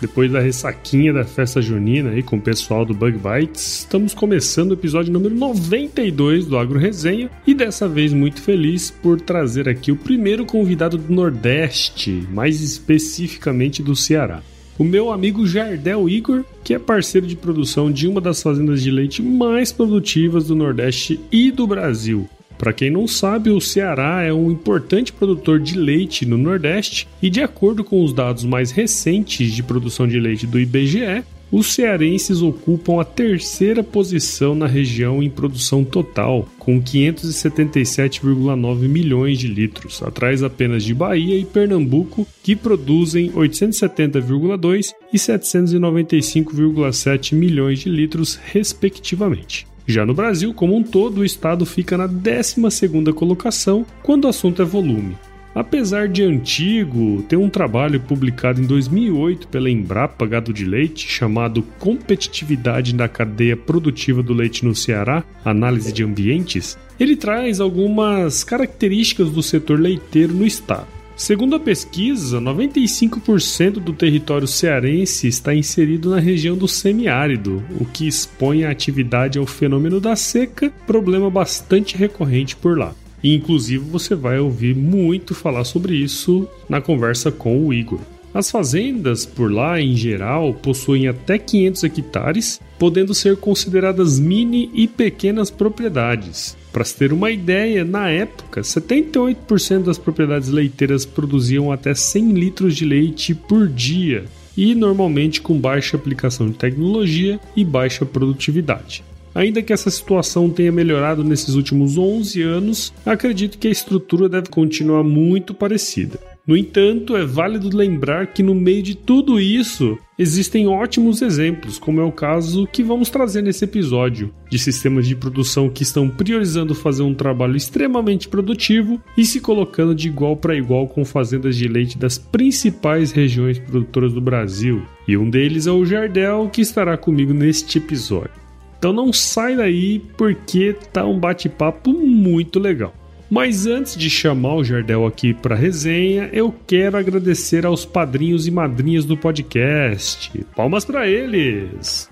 Depois da ressaquinha da festa junina aí com o pessoal do Bug Bites, estamos começando o episódio número 92 do Agro Resenha e dessa vez muito feliz por trazer aqui o primeiro convidado do Nordeste, mais especificamente do Ceará. O meu amigo Jardel Igor, que é parceiro de produção de uma das fazendas de leite mais produtivas do Nordeste e do Brasil, para quem não sabe, o Ceará é um importante produtor de leite no Nordeste e, de acordo com os dados mais recentes de produção de leite do IBGE, os cearenses ocupam a terceira posição na região em produção total, com 577,9 milhões de litros, atrás apenas de Bahia e Pernambuco, que produzem 870,2 e 795,7 milhões de litros, respectivamente. Já no Brasil, como um todo, o estado fica na 12ª colocação quando o assunto é volume. Apesar de antigo, tem um trabalho publicado em 2008 pela Embrapa Gado de Leite chamado Competitividade na Cadeia Produtiva do Leite no Ceará Análise de Ambientes. Ele traz algumas características do setor leiteiro no estado. Segundo a pesquisa, 95% do território cearense está inserido na região do semiárido, o que expõe a atividade ao fenômeno da seca, problema bastante recorrente por lá. E, inclusive, você vai ouvir muito falar sobre isso na conversa com o Igor. As fazendas por lá, em geral, possuem até 500 hectares, podendo ser consideradas mini e pequenas propriedades. Para se ter uma ideia, na época, 78% das propriedades leiteiras produziam até 100 litros de leite por dia e normalmente com baixa aplicação de tecnologia e baixa produtividade. Ainda que essa situação tenha melhorado nesses últimos 11 anos, acredito que a estrutura deve continuar muito parecida. No entanto, é válido lembrar que no meio de tudo isso existem ótimos exemplos, como é o caso que vamos trazer nesse episódio, de sistemas de produção que estão priorizando fazer um trabalho extremamente produtivo e se colocando de igual para igual com fazendas de leite das principais regiões produtoras do Brasil. E um deles é o Jardel, que estará comigo neste episódio. Então não sai daí porque tá um bate-papo muito legal. Mas antes de chamar o Jardel aqui para resenha, eu quero agradecer aos padrinhos e madrinhas do podcast. Palmas para eles!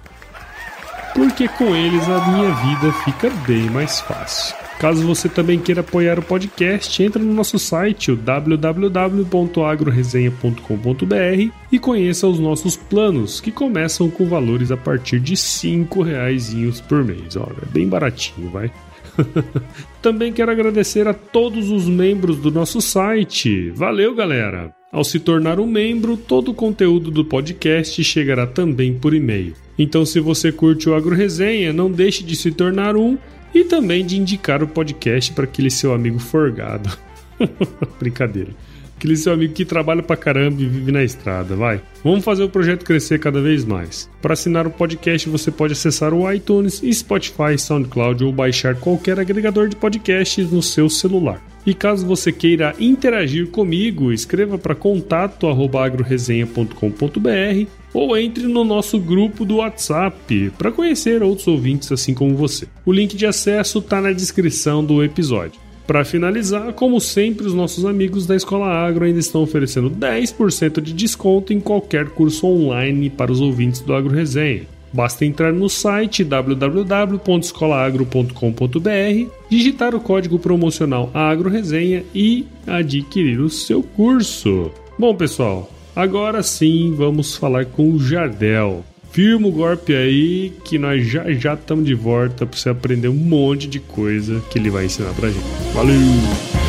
Porque com eles a minha vida fica bem mais fácil. Caso você também queira apoiar o podcast, entre no nosso site, www.agroresenha.com.br e conheça os nossos planos, que começam com valores a partir de R$ reais por mês. Olha, é bem baratinho, vai. Também quero agradecer a todos os membros do nosso site. Valeu, galera! Ao se tornar um membro, todo o conteúdo do podcast chegará também por e-mail. Então, se você curte o Agro Resenha, não deixe de se tornar um e também de indicar o podcast para aquele seu amigo forgado. Brincadeira aquele seu amigo que trabalha pra caramba e vive na estrada, vai. Vamos fazer o projeto crescer cada vez mais. Para assinar o podcast, você pode acessar o iTunes, Spotify, SoundCloud ou baixar qualquer agregador de podcasts no seu celular. E caso você queira interagir comigo, escreva para contato@agroresenha.com.br ou entre no nosso grupo do WhatsApp para conhecer outros ouvintes assim como você. O link de acesso está na descrição do episódio. Para finalizar, como sempre, os nossos amigos da Escola Agro ainda estão oferecendo 10% de desconto em qualquer curso online para os ouvintes do Agro Resenha. Basta entrar no site www.escolaagro.com.br, digitar o código promocional AgroResenha e adquirir o seu curso. Bom, pessoal, agora sim vamos falar com o Jardel. Firma o golpe aí que nós já já estamos de volta para você aprender um monte de coisa que ele vai ensinar pra gente. Valeu!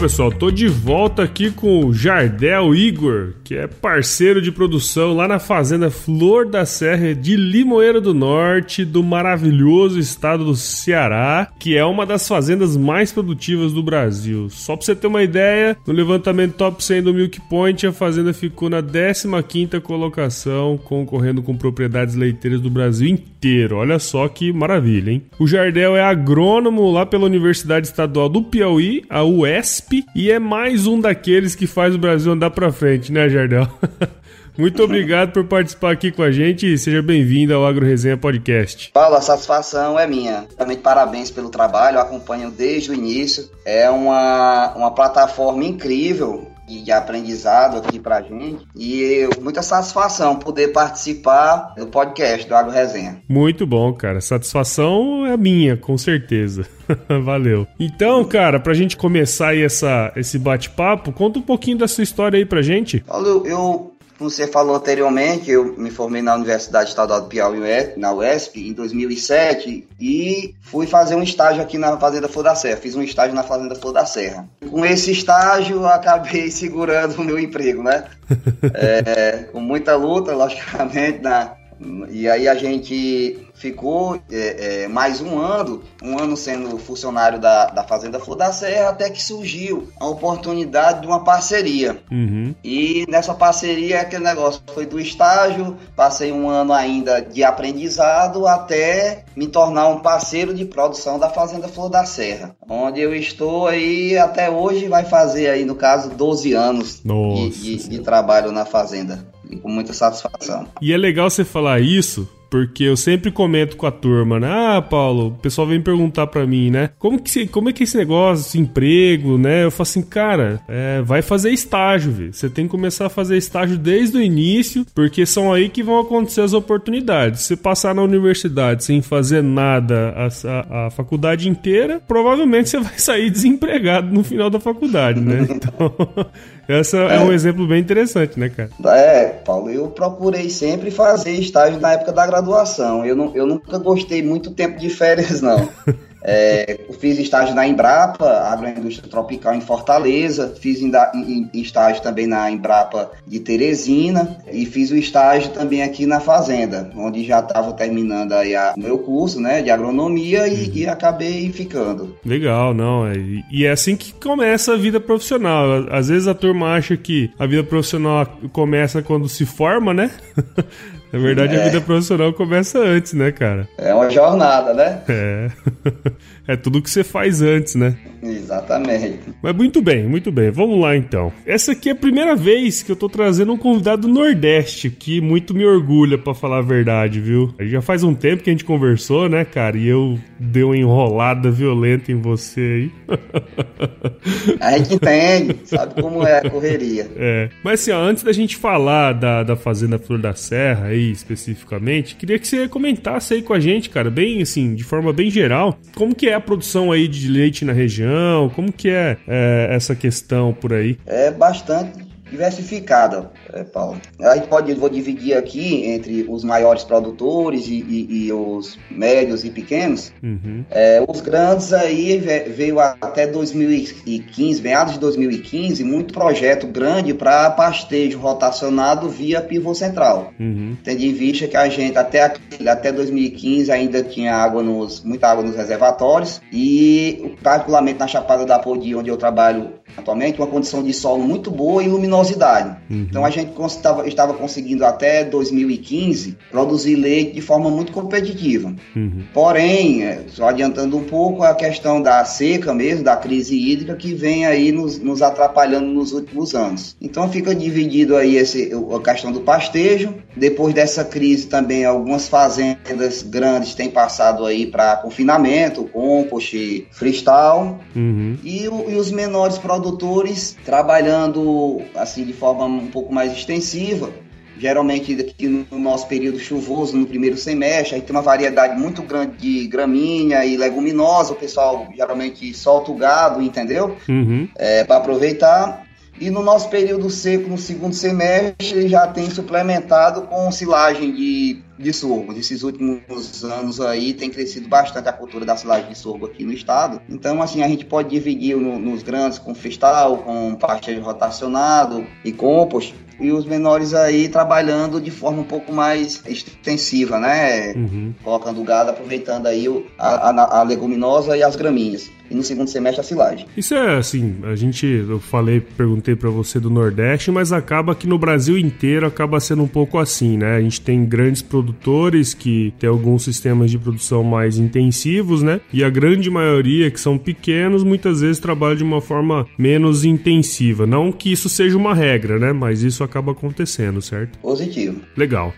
Pessoal, tô de volta aqui com o Jardel Igor, que é parceiro de produção lá na fazenda Flor da Serra de Limoeiro do Norte, do maravilhoso estado do Ceará, que é uma das fazendas mais produtivas do Brasil. Só pra você ter uma ideia, no levantamento top 100 do Milk Point, a fazenda ficou na 15ª colocação, concorrendo com propriedades leiteiras do Brasil inteiro. Olha só que maravilha, hein? O Jardel é agrônomo lá pela Universidade Estadual do Piauí, a E é mais um daqueles que faz o Brasil andar para frente, né, Jardel? Muito obrigado por participar aqui com a gente e seja bem-vindo ao Agro Resenha Podcast. Paulo, a satisfação é minha. Também parabéns pelo trabalho, acompanho desde o início. É uma, uma plataforma incrível de aprendizado aqui pra gente. E muita satisfação poder participar do podcast do Agro Resenha. Muito bom, cara. Satisfação é minha, com certeza. Valeu. Então, cara, pra gente começar aí essa, esse bate-papo, conta um pouquinho da sua história aí pra gente. Paulo, eu você falou anteriormente, eu me formei na Universidade Estadual do Piauí, na UESP, em 2007, e fui fazer um estágio aqui na Fazenda Flor da Serra. Fiz um estágio na Fazenda Flor da Serra. Com esse estágio, acabei segurando o meu emprego, né? é, com muita luta, logicamente, na, e aí a gente ficou é, é, mais um ano, um ano sendo funcionário da, da Fazenda Flor da Serra, até que surgiu a oportunidade de uma parceria. Uhum. E nessa parceria, aquele negócio foi do estágio, passei um ano ainda de aprendizado até me tornar um parceiro de produção da Fazenda Flor da Serra, onde eu estou aí até hoje, vai fazer aí, no caso, 12 anos de, de, de trabalho na Fazenda. E com muita satisfação. E é legal você falar isso, porque eu sempre comento com a turma, né? Ah, Paulo, o pessoal vem perguntar para mim, né? Como que, como é que é esse negócio, esse emprego, né? Eu falo assim, cara, é, vai fazer estágio, viu? Você tem que começar a fazer estágio desde o início, porque são aí que vão acontecer as oportunidades. Se passar na universidade sem fazer nada a, a, a faculdade inteira, provavelmente você vai sair desempregado no final da faculdade, né? Então, essa é. é um exemplo bem interessante, né, cara? É, Paulo, eu procurei sempre fazer estágio na época da graduação graduação. Eu, não, eu nunca gostei muito tempo de férias, não. É, fiz estágio na Embrapa, agroindústria tropical em Fortaleza, fiz estágio também na Embrapa de Teresina e fiz o estágio também aqui na Fazenda, onde já estava terminando aí o meu curso né, de agronomia e, uhum. e acabei ficando. Legal, não. É, e é assim que começa a vida profissional. Às vezes a turma acha que a vida profissional começa quando se forma, né? Na verdade, é. a vida profissional começa antes, né, cara? É uma jornada, né? É. É tudo que você faz antes, né? Exatamente. Mas muito bem, muito bem. Vamos lá então. Essa aqui é a primeira vez que eu tô trazendo um convidado do Nordeste, que muito me orgulha, para falar a verdade, viu? Já faz um tempo que a gente conversou, né, cara? E eu dei uma enrolada violenta em você aí. A gente entende, sabe como é a correria. É. Mas assim, ó, antes da gente falar da, da Fazenda Flor da Serra aí especificamente, queria que você comentasse aí com a gente, cara, bem assim, de forma bem geral, como que é a produção aí de leite na região? Como que é, é essa questão por aí? É bastante diversificada, é, Paulo. A gente pode vou dividir aqui entre os maiores produtores e, e, e os médios e pequenos. Uhum. É, os grandes aí veio até 2015, meados de 2015, muito projeto grande para pastejo rotacionado via pivô central. Uhum. Tendo em vista que a gente até, até 2015 ainda tinha água nos, muita água nos reservatórios e particularmente na Chapada da Podi, onde eu trabalho atualmente, uma condição de solo muito boa e luminosidade. Uhum. Então a gente estava, estava conseguindo até 2015 produzir leite de forma muito competitiva. Uhum. Porém, é, só adiantando um pouco a questão da seca mesmo, da crise hídrica que vem aí nos, nos atrapalhando nos últimos anos. Então fica dividido aí esse, a questão do pastejo. Depois dessa crise também algumas fazendas grandes têm passado aí para confinamento, compost, freestyle. Uhum. E, e os menores produtores trabalhando assim de forma um pouco mais extensiva. Geralmente aqui no nosso período chuvoso, no primeiro semestre, aí tem uma variedade muito grande de gramínea e leguminosa. O pessoal geralmente solta o gado, entendeu? Uhum. É, para aproveitar. E no nosso período seco, no segundo semestre, já tem suplementado com silagem de de sorgo. Nesses últimos anos aí tem crescido bastante a cultura da silagem de sorgo aqui no estado. Então, assim, a gente pode dividir no, nos grandes com festal, com pastejo rotacionado e compost e os menores aí trabalhando de forma um pouco mais extensiva, né? Uhum. Colocando gado, aproveitando aí a, a, a leguminosa e as gramíneas e no segundo semestre a silagem. Isso é assim, a gente, eu falei, perguntei para você do Nordeste, mas acaba que no Brasil inteiro acaba sendo um pouco assim, né? A gente tem grandes produtores que tem alguns sistemas de produção mais intensivos, né? E a grande maioria que são pequenos, muitas vezes trabalha de uma forma menos intensiva. Não que isso seja uma regra, né? Mas isso acaba acontecendo, certo? Positivo. Legal.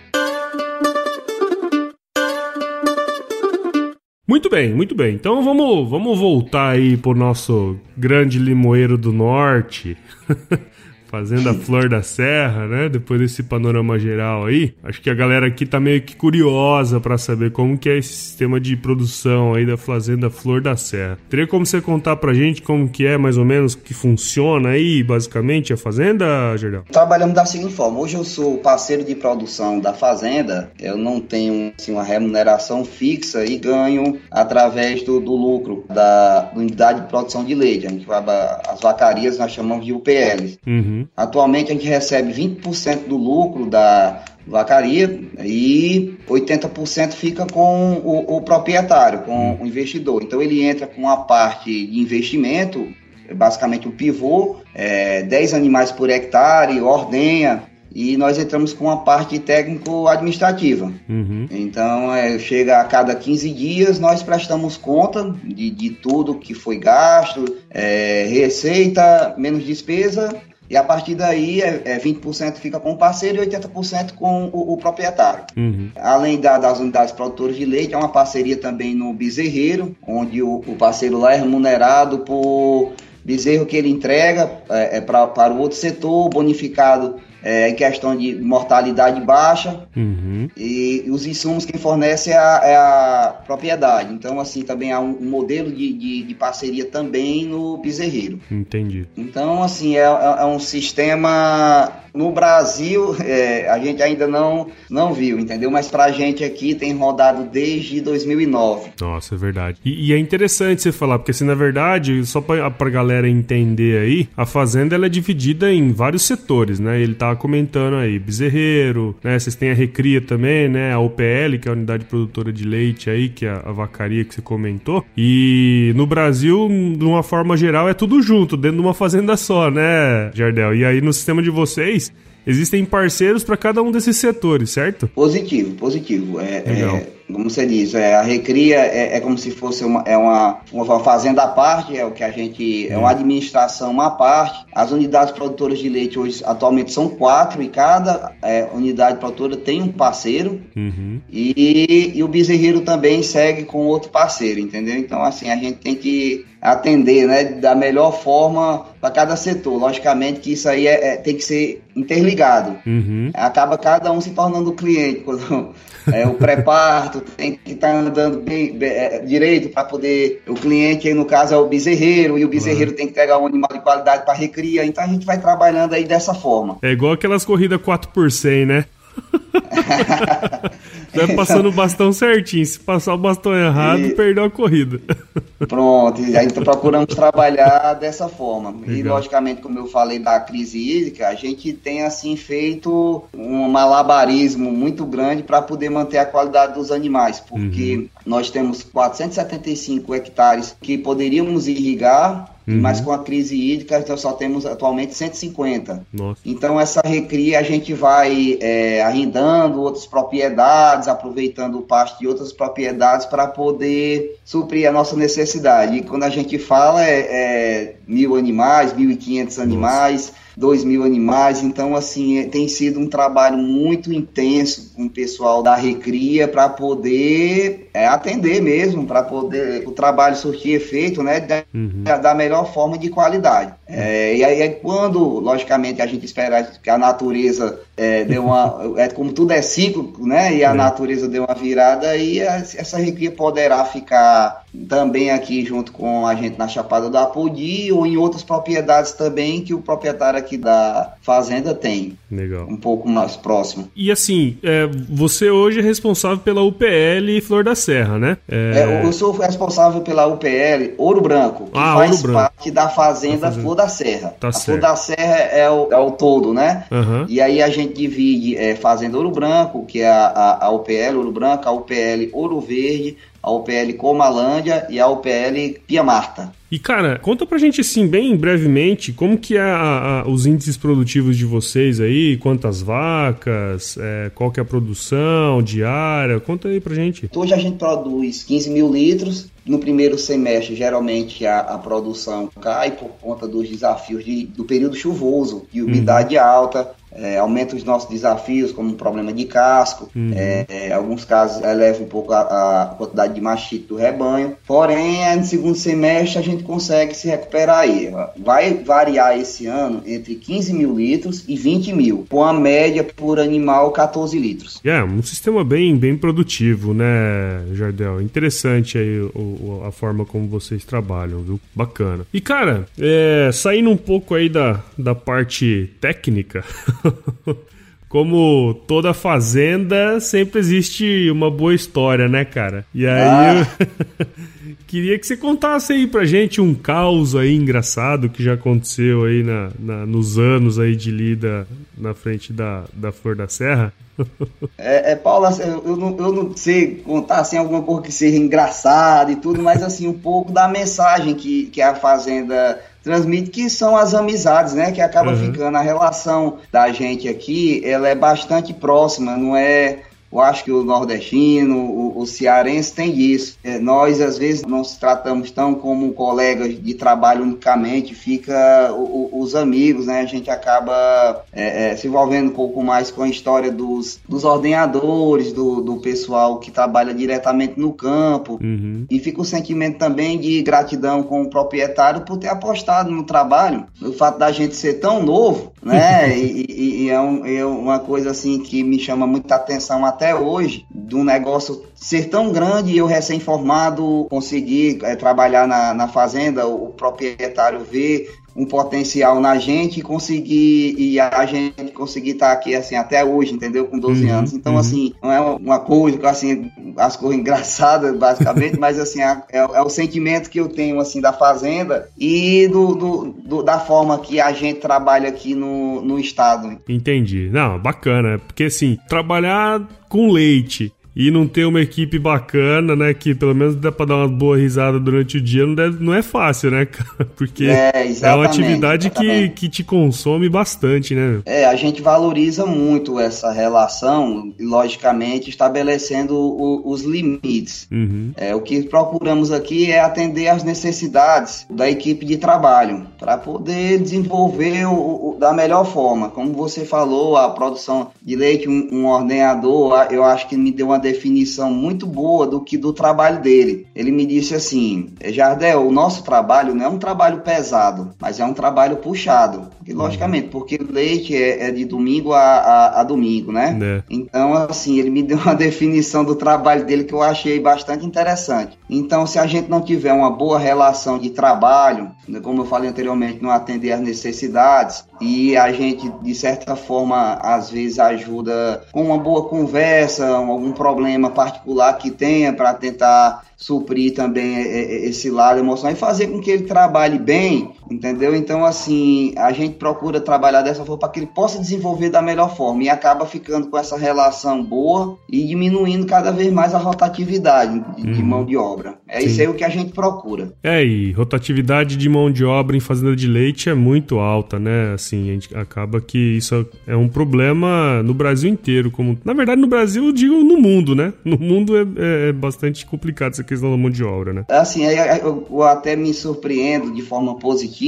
Muito bem, muito bem. Então vamos, vamos voltar aí pro nosso grande limoeiro do norte. Fazenda Flor da Serra, né? Depois desse panorama geral aí, acho que a galera aqui tá meio que curiosa para saber como que é esse sistema de produção aí da Fazenda Flor da Serra. Teria como você contar pra gente como que é mais ou menos que funciona aí, basicamente, a fazenda, Gerdão? Trabalhamos da seguinte forma, hoje eu sou parceiro de produção da fazenda, eu não tenho assim, uma remuneração fixa e ganho através do, do lucro da unidade de produção de leite. A gente vai, as vacarias nós chamamos de UPLs. Uhum. Uhum. Atualmente a gente recebe 20% do lucro da vacaria e 80% fica com o, o, proprietário, com o investidor. Então ele entra com a parte de investimento, basicamente o pivô, é, 10 animais por hectare, ordenha, e nós entramos com a parte técnico-administrativa. Uhum. Então, é, chega a cada 15 dias, nós prestamos conta de, de tudo que foi gasto, é, receita, menos despesa e a partir daí, é, é 20% fica com o parceiro e 80% com o, o proprietário. Uhum. Além da, das unidades produtoras de leite, é uma parceria também no bezerreiro, onde o, o parceiro lá é remunerado por bezerro que ele entrega é, é pra, para o outro setor, bonificado é, em questão de mortalidade baixa uhum. e, e, os insumos que fornece é a, é a, propriedade. Então, assim, também há um, um modelo de, de, de, parceria também no bezerreiro. Entendi. Então, assim, é, é, é um sistema no Brasil, é, a gente ainda não, não viu, entendeu? Mas pra gente aqui tem rodado desde 2009. Nossa, é verdade. E, e é interessante você falar, porque assim, na verdade, só pra, pra galera entender aí, a fazenda ela é dividida em vários setores, né? Ele tá comentando aí, bezerreiro, né? Vocês têm a recria também, né? A OPL, que é a unidade produtora de leite aí, que é a vacaria que você comentou. E no Brasil, de uma forma geral, é tudo junto, dentro de uma fazenda só, né, Jardel? E aí no sistema de vocês, existem parceiros para cada um desses setores, certo? Positivo, positivo. É, é, como você diz, é, a recria é, é, como se fosse uma, é uma, uma fazenda à parte, é o que a gente. É uma administração à parte. As unidades produtoras de leite hoje atualmente são quatro e cada é, unidade produtora tem um parceiro. Uhum. E, e o bezerreiro também segue com outro parceiro, entendeu? Então, assim, a gente tem que atender né, da melhor forma para cada setor. Logicamente que isso aí é, é tem que ser interligado. Uhum. Acaba cada um se tornando cliente. Quando é, o tem que estar tá andando bem, bem é, direito para poder. O cliente, aí, no caso, é o bezerreiro, e o bezerreiro uhum. tem que pegar um animal de qualidade para recria. Então a gente vai trabalhando aí dessa forma. É igual aquelas corridas 4 por 100, né? Vai passando o bastão certinho. Se passar o bastão errado, e... perdeu a corrida. Pronto, e aí então procuramos trabalhar dessa forma. Legal. E logicamente, como eu falei da crise hídrica, a gente tem assim feito um malabarismo muito grande para poder manter a qualidade dos animais, porque uhum. nós temos 475 hectares que poderíamos irrigar Uhum. Mas com a crise hídrica, então só temos atualmente 150. Nossa. Então, essa recria a gente vai é, arrendando outras propriedades, aproveitando o pasto de outras propriedades para poder suprir a nossa necessidade. E quando a gente fala, é, é mil animais, 1.500 animais. Nossa 2 mil animais. Então, assim, é, tem sido um trabalho muito intenso com o pessoal da Recria para poder é, atender mesmo, para poder o trabalho surtir efeito, né, da, uhum. da melhor forma de qualidade. É, e aí, quando, logicamente, a gente espera que a natureza é, deu uma. É, como tudo é cíclico, né? E a é. natureza deu uma virada, e essa recria poderá ficar também aqui junto com a gente na Chapada do Apodi ou em outras propriedades também que o proprietário aqui da fazenda tem. Legal. Um pouco mais próximo. E assim, é, você hoje é responsável pela UPL Flor da Serra, né? É... eu sou responsável pela UPL Ouro Branco, que ah, faz parte da fazenda, fazenda, Flor da Serra. Tá a certo. Flor da Serra é o, é o todo, né? Uhum. E aí a gente divide é, Fazenda Ouro Branco, que é a, a, a UPL Ouro Branco, a UPL Ouro Verde, a UPL Comalândia e a UPL Pia Marta. E cara, conta pra gente assim, bem brevemente, como que é a, a, os índices produtivos de vocês aí, quantas vacas, é, qual que é a produção diária, conta aí pra gente. Hoje a gente produz 15 mil litros, no primeiro semestre, geralmente, a, a, produção cai por conta dos desafios de, do período chuvoso, de umidade uhum. alta, é, aumenta os nossos desafios, como problema de casco, uhum. é, é, alguns casos eleva um pouco a, a, quantidade de machito do rebanho. Porém, é, no segundo semestre a gente consegue se recuperar aí. Vai variar esse ano entre 15 mil litros e 20 mil, com a média por animal 14 litros. É, um sistema bem, bem produtivo, né, Jardel? Interessante aí o, a forma como vocês trabalham, viu? Bacana. E, cara, é, saindo um pouco aí da, da parte técnica. Como toda fazenda, sempre existe uma boa história, né, cara? E aí ah. eu queria que você contasse aí pra gente um caos aí engraçado que já aconteceu aí na, na nos anos aí de lida na frente da, da Flor da Serra. É, é Paulo, assim, eu, eu, não, eu não sei contar assim, alguma coisa que seja engraçada e tudo, mas assim, um pouco da mensagem que, que a Fazenda transmite que são as amizades, né? Que acaba uhum. ficando a relação da gente aqui, ela é bastante próxima, não é eu acho que o nordestino, o, o cearense tem isso. É, nós, às vezes, não se tratamos tão como colegas de trabalho unicamente, fica o, o, os amigos, né? A gente acaba é, é, se envolvendo um pouco mais com a história dos, dos ordenadores, do, do pessoal que trabalha diretamente no campo. Uhum. E fica o sentimento também de gratidão com o proprietário por ter apostado no trabalho. O fato da gente ser tão novo, né? e, e, e é, um, é, uma coisa assim que me chama muita atenção até hoje, do negócio ser tão grande e eu recém-formado conseguir é, trabalhar na, na fazenda, o proprietário ver um potencial na gente e conseguir e a gente conseguir estar tá aqui assim até hoje, entendeu? Com 12 uhum, anos. Então, uhum. assim, não é uma coisa assim, as coisas engraçadas, basicamente, mas assim, é, é, é, o sentimento que eu tenho assim da fazenda e do, do, do, da forma que a gente trabalha aqui no, no estado. Entendi. Não, bacana, porque assim, trabalhar com leite e não ter uma equipe bacana, né? Que pelo menos dá pra dar uma boa risada durante o dia, não, deve, não é fácil, né, cara? Porque é, é uma atividade que, que te consome bastante, né? É, a gente valoriza muito essa relação, logicamente, estabelecendo o, os limites. Uhum. É, o que procuramos aqui é atender às necessidades da equipe de trabalho, para poder desenvolver o, o, da melhor forma. Como você falou, a produção de leite, um, um ordenador, eu acho que me deu uma definição muito boa do que do trabalho dele. Ele me disse assim: Jardel, o nosso trabalho não é um trabalho pesado, mas é um trabalho puxado. E, logicamente, porque leite é, é de domingo a, a, a domingo, né? É. Então, assim, ele me deu uma definição do trabalho dele que eu achei bastante interessante. Então, se a gente não tiver uma boa relação de trabalho, como eu falei anteriormente, não atender às necessidades, e a gente, de certa forma, às vezes ajuda com uma boa conversa, algum problema particular que tenha para tentar suprir também é, é, esse lado emocional e fazer com que ele trabalhe bem, entendeu? Então, assim, a gente procura trabalhar dessa forma para que ele possa desenvolver da melhor forma e acaba ficando com essa relação boa e diminuindo cada vez mais a rotatividade de, uhum. de mão de obra. É Sim. isso aí o que a gente procura. É, e rotatividade de mão de obra em fazenda de leite é muito alta, né? Assim, a gente acaba que isso é um problema no Brasil inteiro, como na verdade no Brasil, eu digo no mundo, né? No mundo é, é, é bastante complicado essa questão da mão de obra, né? Assim, eu, eu até me surpreendo de forma positiva.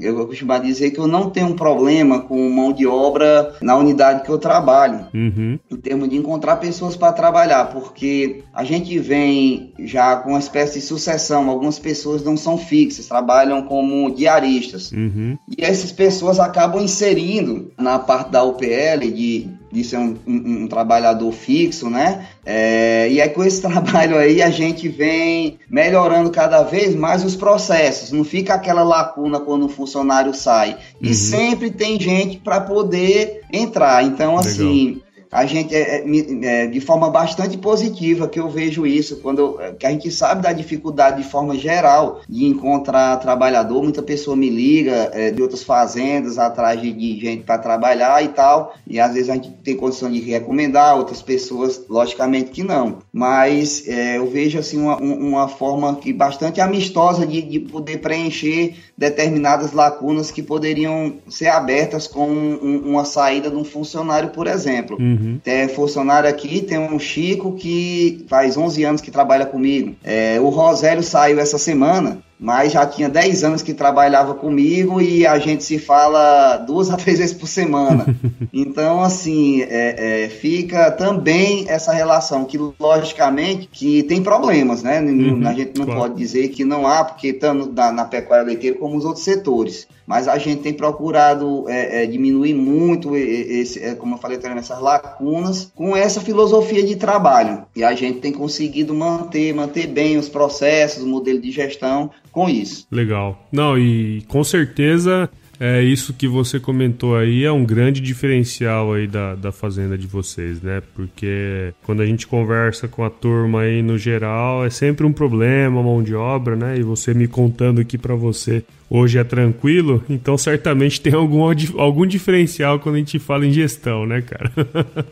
Eu costumo dizer que eu não tenho um problema com mão de obra na unidade que eu trabalho, uhum. em termos de encontrar pessoas para trabalhar, porque a gente vem já com uma espécie de sucessão. Algumas pessoas não são fixas, trabalham como diaristas. Uhum. E essas pessoas acabam inserindo na parte da UPL de de ser um, um, um trabalhador fixo, né? É, e é com esse trabalho aí a gente vem melhorando cada vez mais os processos. Não fica aquela lacuna quando o funcionário sai. E uhum. sempre tem gente para poder entrar. Então, Legal. assim, a gente é, é, é, de forma bastante positiva que eu vejo isso quando é, que a gente sabe da dificuldade de forma geral de encontrar trabalhador. Muita pessoa me liga é, de outras fazendas atrás de, de gente para trabalhar e tal e às vezes a gente tem condição de recomendar outras pessoas logicamente que não. Mas é, eu vejo assim uma, uma forma que bastante amistosa de, de poder preencher determinadas lacunas que poderiam ser abertas com um, uma saída de um funcionário por exemplo. Hum. Uhum. Tem funcionário aqui, tem um Chico que faz 11 anos que trabalha comigo. É, o Rosélio saiu essa semana mas já tinha 10 anos que trabalhava comigo e a gente se fala duas a três vezes por semana. Então, assim, é, é, fica também essa relação que, logicamente, que tem problemas, né? Uhum, a gente não claro. pode dizer que não há, porque tanto na, na, pecuária leiteira como os outros setores. Mas a gente tem procurado é, é diminuir muito, esse, é, como eu falei também, essas lacunas com essa filosofia de trabalho. E a gente tem conseguido manter, manter bem os processos, o modelo de gestão, com isso. Legal. Não, e com certeza é isso que você comentou aí é um grande diferencial aí da, da fazenda de vocês, né? Porque quando a gente conversa com a turma aí no geral, é sempre um problema, mão de obra, né? E você me contando aqui para você hoje é tranquilo, então certamente tem algum, algum diferencial quando a gente fala em gestão, né, cara?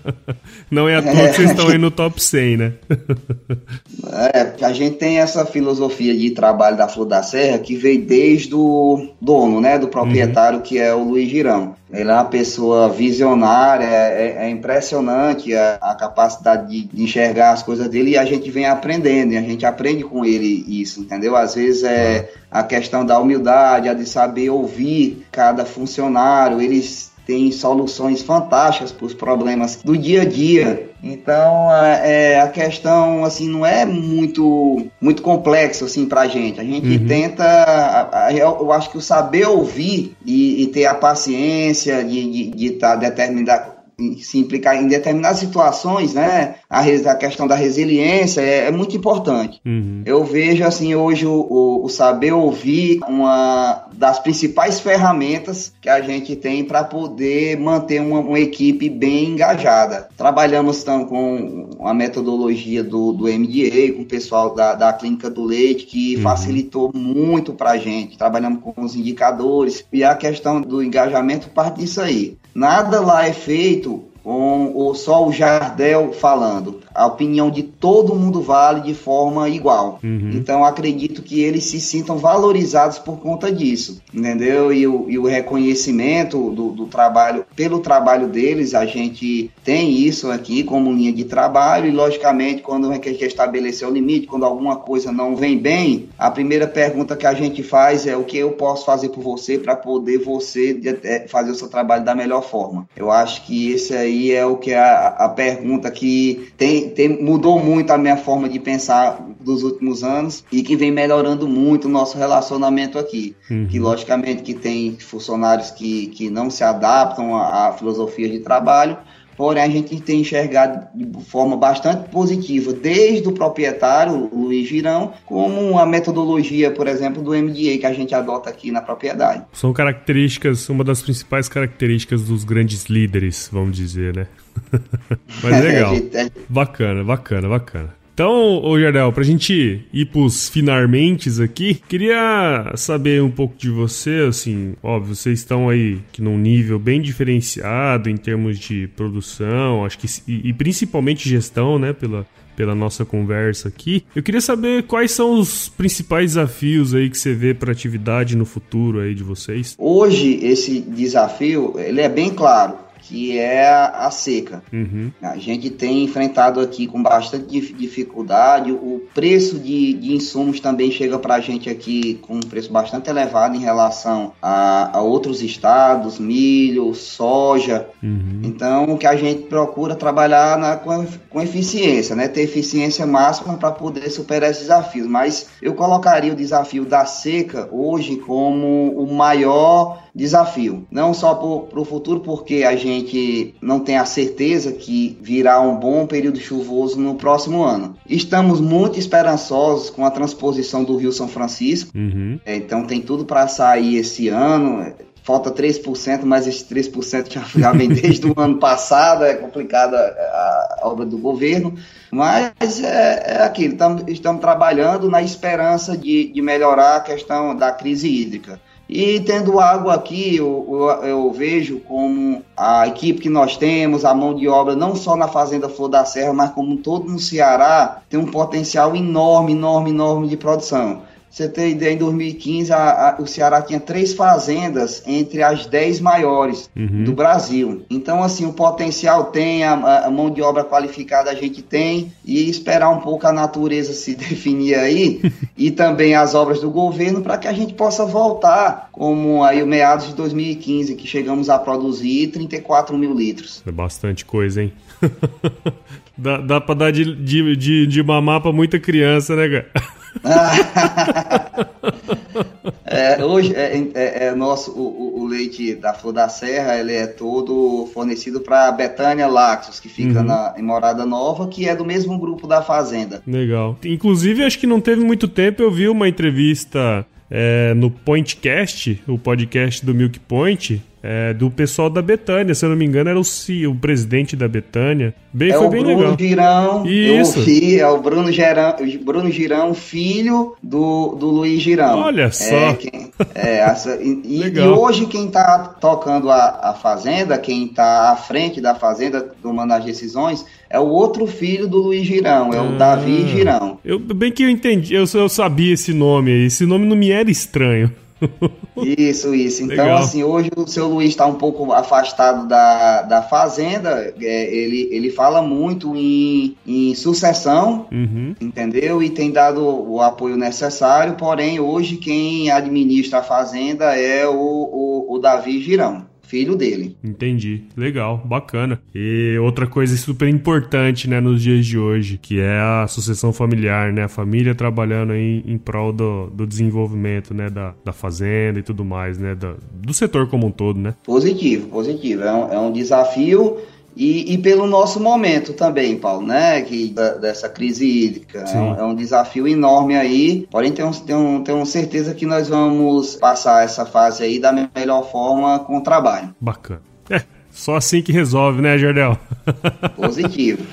Não é à toa é, que vocês estão aí no top 100, né? é, a gente tem essa filosofia de trabalho da Flor da Serra que veio desde o dono, né, do proprietário, uhum. que é o Luiz Girão. Ele é uma pessoa visionária, é, é impressionante a, a capacidade de, de, enxergar as coisas dele e a gente vem aprendendo, e a gente aprende com ele isso, entendeu? Às vezes é a questão da humildade, a de saber ouvir cada funcionário, eles têm soluções fantásticas para os problemas do dia a dia. Então, é, a questão assim não é muito muito complexo assim para a gente. A gente uhum. tenta, eu acho que o saber ouvir e, e ter a paciência de estar de, de tá determinado se implicar em determinadas situações, né? A, a questão da resiliência é, é muito importante. Uhum. Eu vejo assim hoje o, o, o, saber ouvir uma das principais ferramentas que a gente tem para poder manter uma, uma, equipe bem engajada. Trabalhamos então, com a metodologia do, do MDA, com o pessoal da, da Clínica do Leite, que uhum. facilitou muito para a gente. Trabalhamos com os indicadores e a questão do engajamento parte disso aí. Nada lá é feito com o, só o Jardel falando. A opinião de todo mundo vale de forma igual. Uhum. Então acredito que eles se sintam valorizados por conta disso, entendeu? E o, e o reconhecimento do, do, trabalho, pelo trabalho deles, a gente tem isso aqui como linha de trabalho e logicamente quando a gente estabelecer o limite, quando alguma coisa não vem bem, a primeira pergunta que a gente faz é o que eu posso fazer por você para poder você é, fazer o seu trabalho da melhor forma. Eu acho que esse aí aí é o que é a, a pergunta que tem, tem, mudou muito a minha forma de pensar dos últimos anos e que vem melhorando muito o nosso relacionamento aqui. Uhum. Que logicamente que tem funcionários que, que não se adaptam à, à filosofia de trabalho, Porém, a gente tem enxergado de forma bastante positiva, desde o proprietário, o Luiz Girão, como a metodologia, por exemplo, do MDA que a gente adota aqui na propriedade. São características, uma das principais características dos grandes líderes, vamos dizer, né? Mas legal. Bacana, bacana, bacana. Então, ô Jardel, pra gente ir pros finalmente aqui, queria saber um pouco de você, assim, óbvio, vocês estão aí que num nível bem diferenciado em termos de produção, acho que e, e principalmente gestão, né, pela pela nossa conversa aqui. Eu queria saber quais são os principais desafios aí que você vê para atividade no futuro aí de vocês. Hoje esse desafio, ele é bem claro que é a seca. Uhum. A gente tem enfrentado aqui com bastante dificuldade. O preço de, de insumos também chega para a gente aqui com um preço bastante elevado em relação a, a outros estados, milho, soja. Uhum. Então, o que a gente procura trabalhar na, com, com eficiência, né? ter eficiência máxima para poder superar esses desafios. Mas eu colocaria o desafio da seca hoje como o maior desafio. Não só para o futuro, porque a gente não tem a certeza que virá um bom período chuvoso no próximo ano. Estamos muito esperançosos com a transposição do Rio São Francisco, uhum. É, então tem tudo para sair esse ano falta 3%, mas esse 3% já, já vem desde o ano passado, é complicada a, a, obra do governo, mas é, é aquilo, estamos, estamos trabalhando na esperança de, de melhorar a questão da crise hídrica. E tendo água aqui, eu, eu, eu, vejo como a equipe que nós temos, a mão de obra, não só na Fazenda Flor da Serra, mas como todo no Ceará, tem um potencial enorme, enorme, enorme de produção você tem ideia, em 2015 a, a, o Ceará tinha três fazendas entre as dez maiores uhum. do Brasil. Então, assim, o potencial tem, a, a, mão de obra qualificada a gente tem, e esperar um pouco a natureza se definir aí, e também as obras do governo, para que a gente possa voltar, como aí o meados de 2015, que chegamos a produzir 34 mil litros. É bastante coisa, hein? dá, dá para dar de, de, de, de mamar para muita criança, né, cara? é, hoje é, é, é nosso o, o, leite da Flor da Serra ele é todo fornecido para Betânia Laxos que fica uhum. na, em Morada Nova que é do mesmo grupo da fazenda. Legal. Inclusive acho que não teve muito tempo eu vi uma entrevista é, no Pointcast, o podcast do Milk Point, é, do pessoal da Betânia, se eu não me engano, era o, C, o presidente da Betânia. Bem, é foi o bem Bruno legal. Girão, Isso. eu ouvi, é o Bruno Girão, Bruno Girão, filho do, do Luiz Girão. Olha só. É, quem, é, essa, e, e, hoje quem está tocando a, a Fazenda, quem está à frente da Fazenda, tomando as decisões, é o outro filho do Luiz Girão, é o ah, Davi Girão. Eu, bem que eu entendi, eu, eu sabia esse nome aí, esse nome não me era estranho. Isso, isso. Então, Legal. assim, hoje o seu Luiz está um pouco afastado da, da fazenda. É, ele, ele fala muito em, em sucessão, uhum. entendeu? E tem dado o apoio necessário. Porém, hoje quem administra a fazenda é o, o, o Davi Girão filho dele. Entendi. Legal, bacana. E outra coisa super importante, né, nos dias de hoje, que é a sucessão familiar, né? A família trabalhando aí em prol do, do desenvolvimento, né, da, da fazenda e tudo mais, né? Do, do setor como um todo, né? Positivo, positivo. É um, é um desafio e, e, pelo nosso momento também, Paulo, né? Que, da, dessa crise hídrica. É um, é um, desafio enorme aí. Porém, tenho, tenho, tenho certeza que nós vamos passar essa fase aí da melhor forma com o trabalho. Bacana. É, só assim que resolve, né, Jardel? Positivo.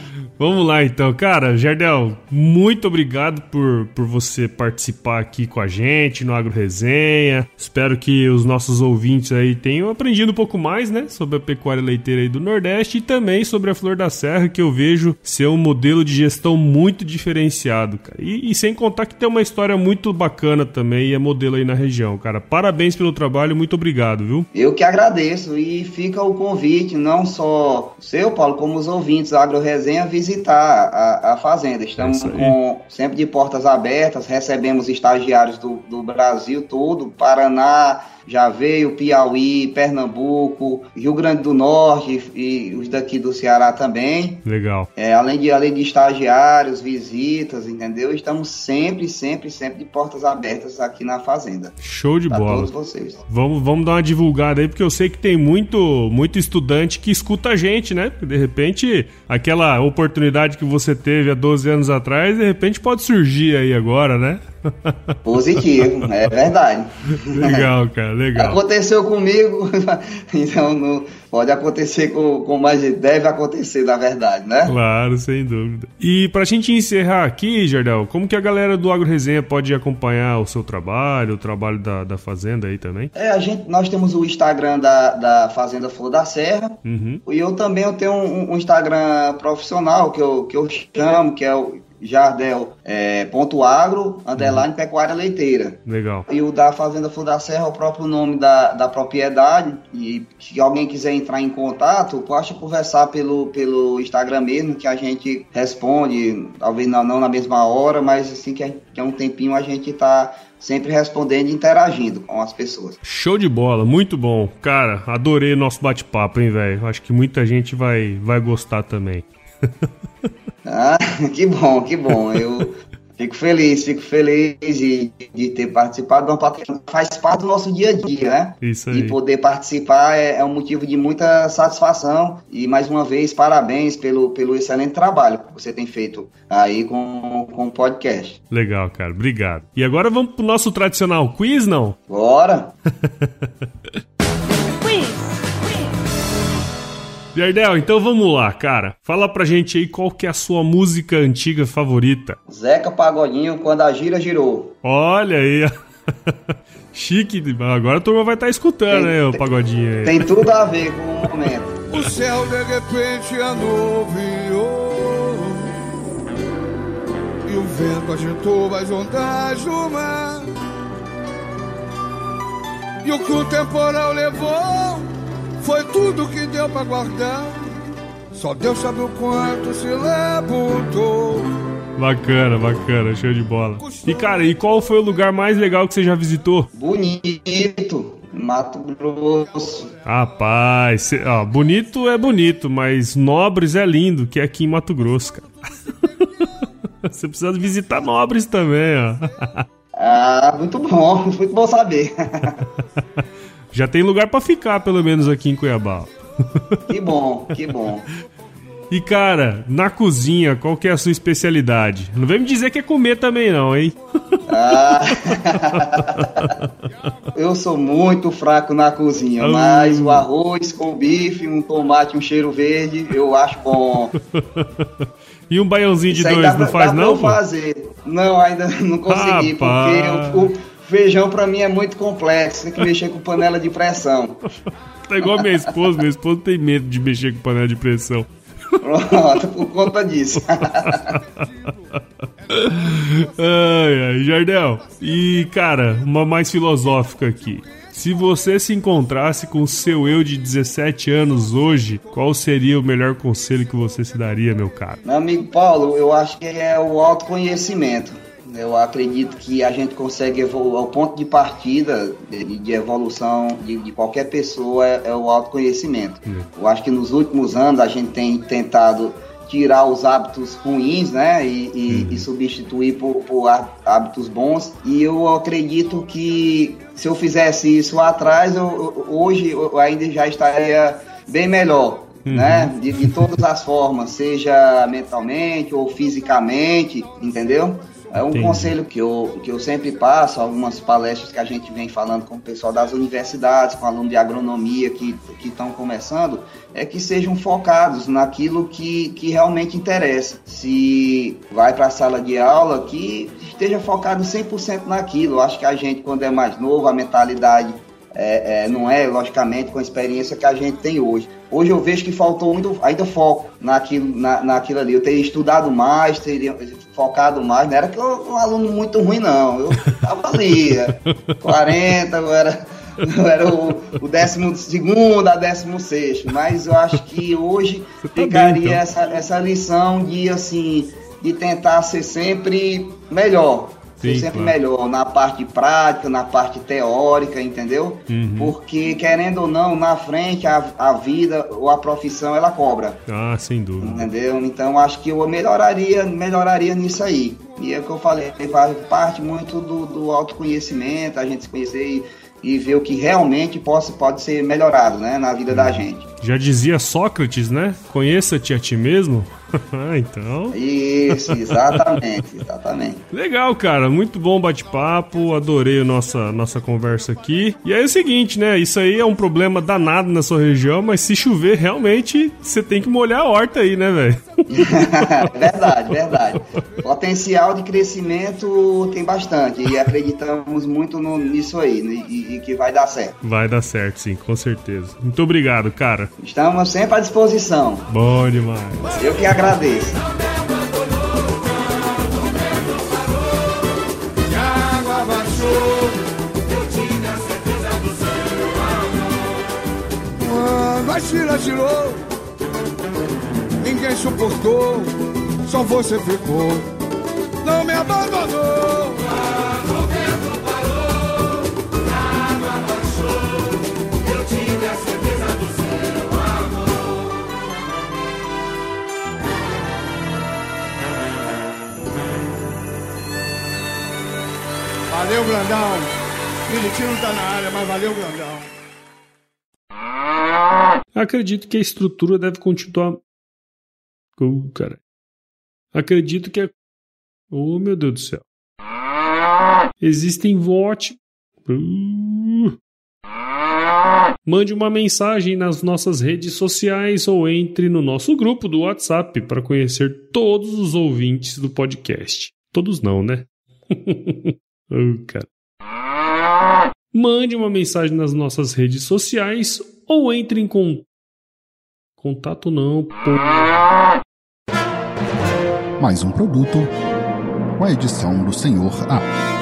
Vamos lá então, cara. Jardel, muito obrigado por, por você participar aqui com a gente no Agro Resenha. Espero que os nossos ouvintes aí tenham aprendido um pouco mais, né, sobre a pecuária leiteira aí do Nordeste e também sobre a Flor da Serra, que eu vejo ser um modelo de gestão muito diferenciado, cara. E, e sem contar que tem uma história muito bacana também e é modelo aí na região, cara. Parabéns pelo trabalho, muito obrigado, viu? Eu que agradeço e fica o convite, não só seu, Paulo, como os ouvintes Agro Resenha, visitar visitar a, a fazenda. Estamos com, sempre de portas abertas, recebemos estagiários do, do Brasil todo, Paraná, já veio Piauí, Pernambuco, Rio Grande do Norte e os daqui do Ceará também. Legal. É, além, de, além de estagiários, visitas, entendeu? Estamos sempre, sempre, sempre de portas abertas aqui na Fazenda. Show de bola. todos vocês. Vamos, vamos dar uma divulgada aí, porque eu sei que tem muito, muito estudante que escuta a gente, né? De repente, aquela oportunidade que você teve há 12 anos atrás, de repente pode surgir aí agora, né? Positivo, é verdade. Legal, cara, legal. Aconteceu comigo, então não, pode acontecer com, com mais deve acontecer, na verdade, né? Claro, sem dúvida. E pra gente encerrar aqui, Jardel, como que a galera do Agro Resenha pode acompanhar o seu trabalho, o trabalho da, da Fazenda aí também? É, a gente, nós temos o Instagram da, da Fazenda Flor da Serra, uhum. e eu também eu tenho um, um Instagram profissional que eu, que eu chamo, que é o Jardel é, ponto agro, underline uhum. pecuária leiteira. Legal. E o da Fazenda Flor da Serra é o próprio nome da, da propriedade. E se alguém quiser entrar em contato, pode conversar pelo, pelo Instagram mesmo, que a gente responde, talvez não, não na mesma hora, mas assim que é, que é um tempinho a gente está sempre respondendo e interagindo com as pessoas. Show de bola, muito bom. Cara, adorei nosso bate-papo, hein, velho? Acho que muita gente vai, vai gostar também. Ah, que bom, que bom. Eu Fico feliz, fico feliz de, de ter participado de uma plataforma que faz parte do nosso dia a dia, né? Isso aí. E poder participar é, é, um motivo de muita satisfação. E mais uma vez, parabéns pelo, pelo excelente trabalho que você tem feito aí com, com o podcast. Legal, cara. Obrigado. E agora vamos pro nosso tradicional quiz, não? Bora! Jardel, então vamos lá, cara. Fala pra gente aí qual que é a sua música antiga favorita. Zeca Pagodinho, quando a gira girou. Olha aí. Chique, agora a turma vai estar tá escutando, né, o pagodinho aí. Tem tudo a ver com o momento. O céu de repente anuviou E o vento agitou as ondas do mar E o que o temporal levou foi tudo que deu para guardar. Só Deus sabe o quanto se levantou. Bacana, bacana, show de bola. E cara, e qual foi o lugar mais legal que você já visitou? Bonito, Mato Grosso. Rapaz, cê, ó, bonito é bonito, mas Nobres é lindo, que é aqui em Mato Grosso, cara. Você precisa visitar Nobres também, ó. Ah, muito bom, muito bom saber. Já tem lugar para ficar, pelo menos aqui em Cuiabá. Que bom, que bom. E cara, na cozinha, qual que é a sua especialidade? Não vem me dizer que é comer também não, hein? Ah, eu sou muito fraco na cozinha, mas o arroz com bife, um tomate, um cheiro verde, eu acho bom. E um baiãozinho de dois, não faz não? fazer. Não, ainda não consegui, Rapaz. porque eu, feijão para mim é muito complexo, tem que mexer com panela de pressão. Tá igual minha esposa, minha esposa tem medo de mexer com panela de pressão. Pronto, por conta disso. ai, ai, Jardel. E, cara, uma mais filosófica aqui. Se você se encontrasse com o seu eu de 17 anos hoje, qual seria o melhor conselho que você se daria, meu caro? Meu amigo Paulo, eu acho que é o autoconhecimento. Eu acredito que a gente consegue evoluir. O ponto de partida de, de evolução de, de, qualquer pessoa é, é o autoconhecimento. Uhum. Eu acho que nos últimos anos a gente tem tentado tirar os hábitos ruins, né, e, e, uhum. e substituir por, por, hábitos bons. E eu acredito que se eu fizesse isso lá atrás, eu, hoje eu ainda já estaria bem melhor. Uhum. Né? De, de todas as formas, seja mentalmente ou fisicamente, entendeu? É um Entendi. conselho que eu, que eu sempre passo, algumas palestras que a gente vem falando com o pessoal das universidades, com alunos de agronomia que estão começando, é que sejam focados naquilo que, que realmente interessa. Se vai para a sala de aula, que esteja focado 100% naquilo. Eu acho que a gente, quando é mais novo, a mentalidade é, é, não é, logicamente, com a experiência que a gente tem hoje. Hoje eu vejo que faltou muito, ainda foco naquilo, na, naquilo ali. Eu teria estudado mais, teria focado mais. Não era que eu um aluno muito ruim, não. Eu estava ali, 40, eu era, eu era o, o décimo segundo a décimo sexto. Mas eu acho que hoje tá ficaria bem, então. essa, essa lição de, assim, de tentar ser sempre melhor Sim, sempre claro. melhor na parte prática, na parte teórica, entendeu? Uhum. Porque, querendo ou não, na frente a, a vida ou a profissão ela cobra. Ah, sem dúvida. Entendeu? Então acho que eu melhoraria, melhoraria nisso aí. E é o que eu falei, faz parte muito do, do autoconhecimento, a gente se conhecer e, e ver o que realmente pode, pode ser melhorado né, na vida uhum. da gente. Já dizia Sócrates, né? Conheça-te a ti mesmo. Ah, então. Isso, exatamente, exatamente. Legal, cara. Muito bom bate-papo. Adorei a nossa, nossa conversa aqui. E aí é o seguinte, né? Isso aí é um problema danado na sua região, mas se chover, realmente você tem que molhar a horta aí, né, velho? verdade, verdade. Potencial de crescimento tem bastante e acreditamos muito no, nisso aí né? e, e que vai dar certo. Vai dar certo, sim, com certeza. Muito obrigado, cara. Estamos sempre à disposição. Bom demais. Eu que agradeço. Quando a tira tirou, ninguém suportou, só você ficou, não me abandonou. Valeu, grandão. Militi não tá na área, mas valeu, grandão. Acredito que a estrutura deve continuar. Oh, cara. Acredito que a. Oh, meu Deus do céu. Existem vote. Uh. Mande uma mensagem nas nossas redes sociais ou entre no nosso grupo do WhatsApp para conhecer todos os ouvintes do podcast. Todos não, né? oh, cara. Mande uma mensagem nas nossas redes sociais ou entre em con... contato não. Mais um produto com a edição do Senhor A.